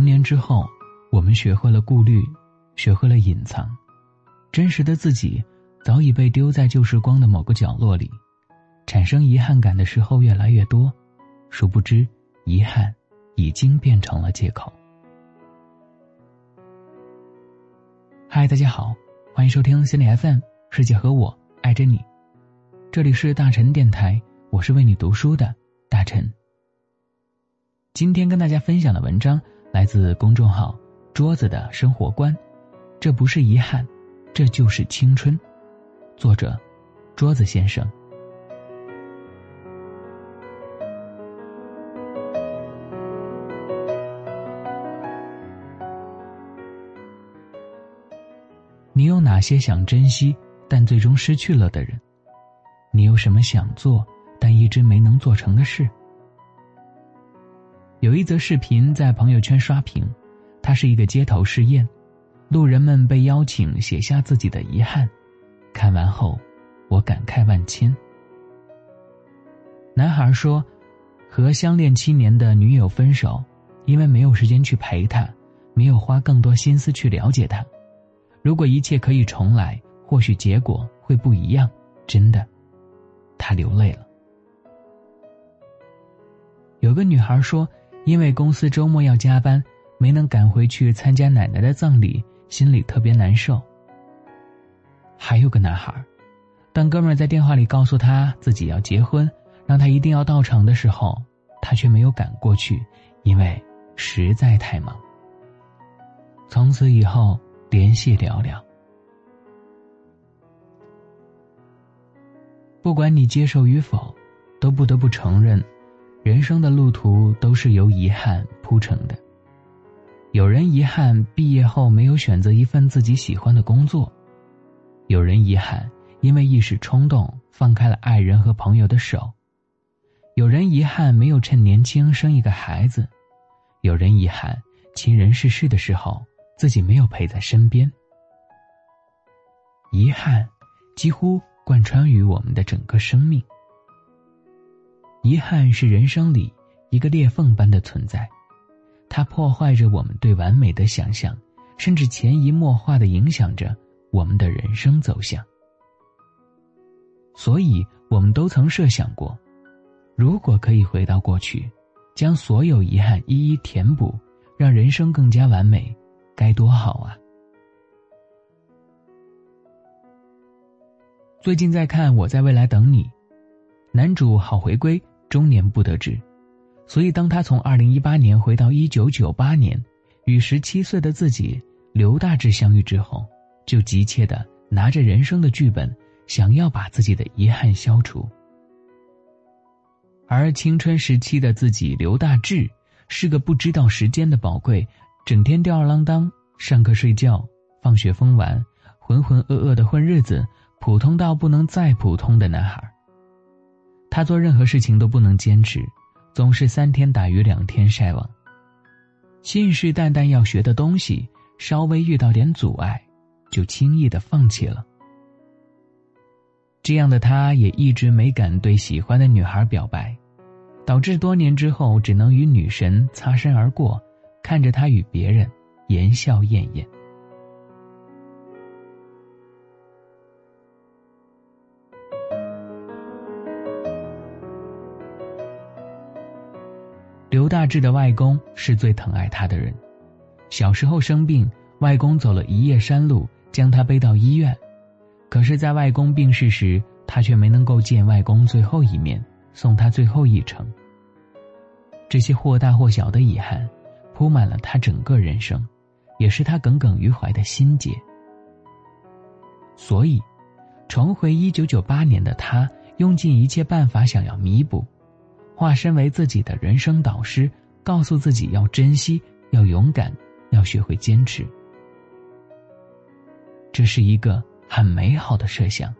成年之后，我们学会了顾虑，学会了隐藏，真实的自己早已被丢在旧时光的某个角落里，产生遗憾感的时候越来越多，殊不知，遗憾已经变成了借口。嗨，大家好，欢迎收听心理 FM，世界和我爱着你，这里是大陈电台，我是为你读书的大陈。今天跟大家分享的文章来自公众号“桌子的生活观”，这不是遗憾，这就是青春。作者：桌子先生。你有哪些想珍惜但最终失去了的人？你有什么想做但一直没能做成的事？有一则视频在朋友圈刷屏，它是一个街头试验，路人们被邀请写下自己的遗憾。看完后，我感慨万千。男孩说：“和相恋七年的女友分手，因为没有时间去陪她，没有花更多心思去了解她。如果一切可以重来，或许结果会不一样。”真的，他流泪了。有个女孩说。因为公司周末要加班，没能赶回去参加奶奶的葬礼，心里特别难受。还有个男孩，当哥们在电话里告诉他自己要结婚，让他一定要到场的时候，他却没有赶过去，因为实在太忙。从此以后联系寥寥。不管你接受与否，都不得不承认。人生的路途都是由遗憾铺成的。有人遗憾毕业后没有选择一份自己喜欢的工作，有人遗憾因为一时冲动放开了爱人和朋友的手，有人遗憾没有趁年轻生一个孩子，有人遗憾亲人逝世的时候自己没有陪在身边。遗憾几乎贯穿于我们的整个生命。遗憾是人生里一个裂缝般的存在，它破坏着我们对完美的想象，甚至潜移默化的影响着我们的人生走向。所以，我们都曾设想过，如果可以回到过去，将所有遗憾一一填补，让人生更加完美，该多好啊！最近在看《我在未来等你》，男主好回归。中年不得志，所以当他从二零一八年回到一九九八年，与十七岁的自己刘大志相遇之后，就急切的拿着人生的剧本，想要把自己的遗憾消除。而青春时期的自己刘大志，是个不知道时间的宝贵，整天吊儿郎当，上课睡觉，放学疯玩，浑浑噩噩的混日子，普通到不能再普通的男孩。他做任何事情都不能坚持，总是三天打鱼两天晒网。信誓旦旦要学的东西，稍微遇到点阻碍，就轻易的放弃了。这样的他，也一直没敢对喜欢的女孩表白，导致多年之后只能与女神擦身而过，看着他与别人言笑晏晏。大志的外公是最疼爱他的人，小时候生病，外公走了一夜山路将他背到医院，可是，在外公病逝时，他却没能够见外公最后一面，送他最后一程。这些或大或小的遗憾，铺满了他整个人生，也是他耿耿于怀的心结。所以，重回一九九八年的他，用尽一切办法想要弥补。化身为自己的人生导师，告诉自己要珍惜，要勇敢，要学会坚持。这是一个很美好的设想。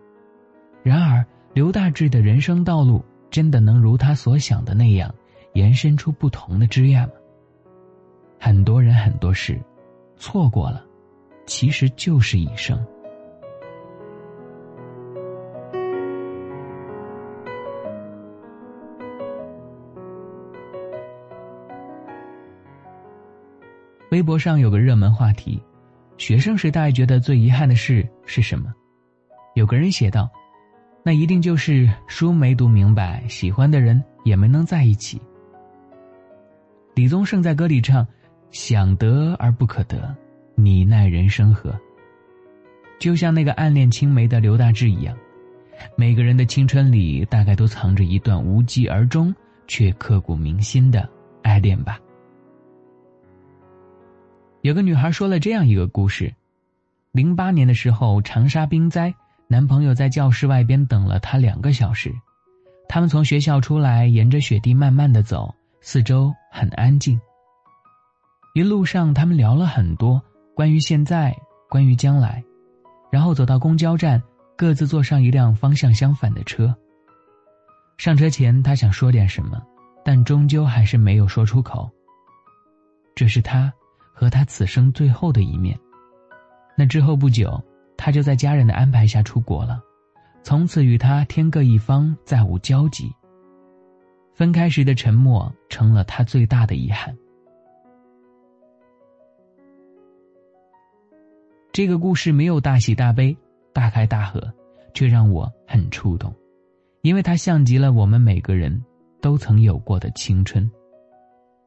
然而，刘大志的人生道路真的能如他所想的那样，延伸出不同的枝桠吗？很多人很多事，错过了，其实就是一生。微博上有个热门话题：学生时代觉得最遗憾的事是什么？有个人写道：“那一定就是书没读明白，喜欢的人也没能在一起。”李宗盛在歌里唱：“想得而不可得，你奈人生何？”就像那个暗恋青梅的刘大志一样，每个人的青春里大概都藏着一段无疾而终却刻骨铭心的爱恋吧。有个女孩说了这样一个故事：，零八年的时候，长沙冰灾，男朋友在教室外边等了她两个小时。他们从学校出来，沿着雪地慢慢的走，四周很安静。一路上，他们聊了很多关于现在，关于将来。然后走到公交站，各自坐上一辆方向相反的车。上车前，他想说点什么，但终究还是没有说出口。这是他和他此生最后的一面。那之后不久，他就在家人的安排下出国了，从此与他天各一方，再无交集。分开时的沉默，成了他最大的遗憾。这个故事没有大喜大悲、大开大合，却让我很触动，因为它像极了我们每个人都曾有过的青春。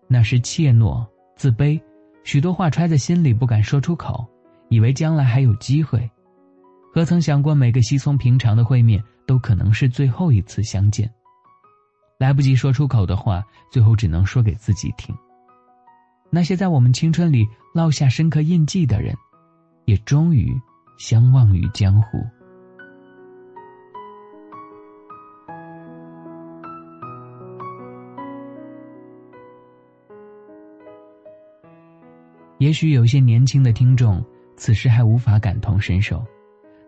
那是怯懦、自卑，许多话揣在心里不敢说出口，以为将来还有机会，何曾想过每个稀松平常的会面都可能是最后一次相见。来不及说出口的话，最后只能说给自己听。那些在我们青春里烙下深刻印记的人。也终于相忘于江湖。也许有些年轻的听众此时还无法感同身受，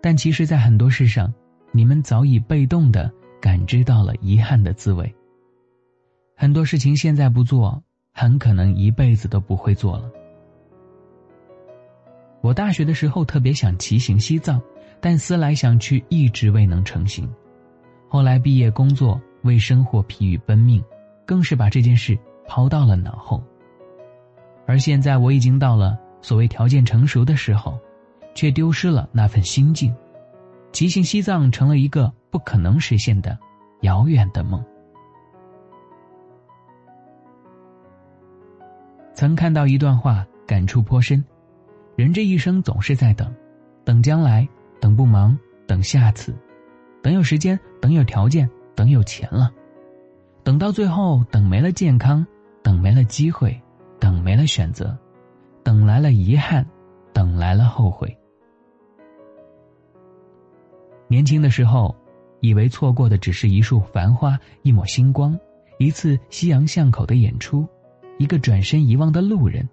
但其实，在很多事上，你们早已被动的感知到了遗憾的滋味。很多事情现在不做，很可能一辈子都不会做了。我大学的时候特别想骑行西藏，但思来想去一直未能成行。后来毕业工作，为生活疲于奔命，更是把这件事抛到了脑后。而现在我已经到了所谓条件成熟的时候，却丢失了那份心境，骑行西藏成了一个不可能实现的遥远的梦。曾看到一段话，感触颇深。人这一生总是在等，等将来，等不忙，等下次，等有时间，等有条件，等有钱了，等到最后，等没了健康，等没了机会，等没了选择，等来了遗憾，等来了后悔。年轻的时候，以为错过的只是一束繁花，一抹星光，一次夕阳巷口的演出，一个转身遗忘的路人。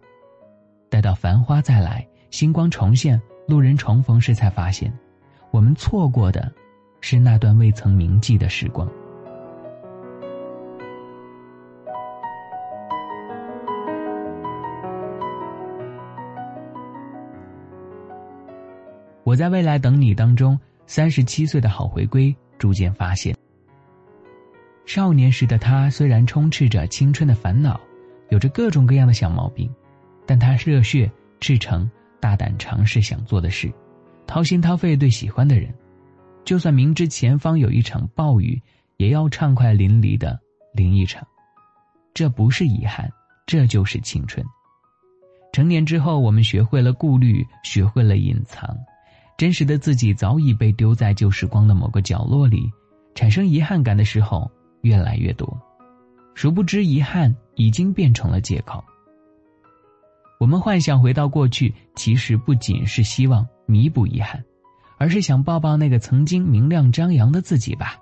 待到繁花再来。星光重现，路人重逢时才发现，我们错过的，是那段未曾铭记的时光。我在《未来等你》当中，三十七岁的好回归，逐渐发现，少年时的他虽然充斥着青春的烦恼，有着各种各样的小毛病，但他热血赤诚。大胆尝试想做的事，掏心掏肺对喜欢的人，就算明知前方有一场暴雨，也要畅快淋漓的淋一场。这不是遗憾，这就是青春。成年之后，我们学会了顾虑，学会了隐藏，真实的自己早已被丢在旧时光的某个角落里，产生遗憾感的时候越来越多，殊不知遗憾已经变成了借口。我们幻想回到过去，其实不仅是希望弥补遗憾，而是想抱抱那个曾经明亮张扬的自己吧。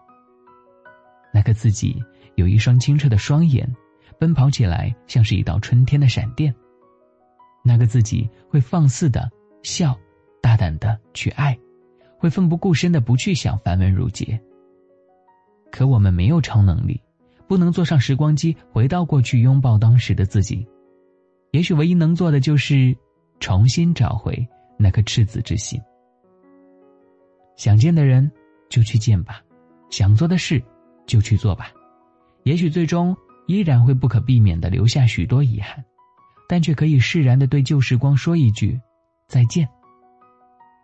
那个自己有一双清澈的双眼，奔跑起来像是一道春天的闪电。那个自己会放肆的笑，大胆的去爱，会奋不顾身的不去想繁文缛节。可我们没有超能力，不能坐上时光机回到过去拥抱当时的自己。也许唯一能做的就是重新找回那颗赤子之心。想见的人就去见吧，想做的事就去做吧。也许最终依然会不可避免的留下许多遗憾，但却可以释然的对旧时光说一句再见。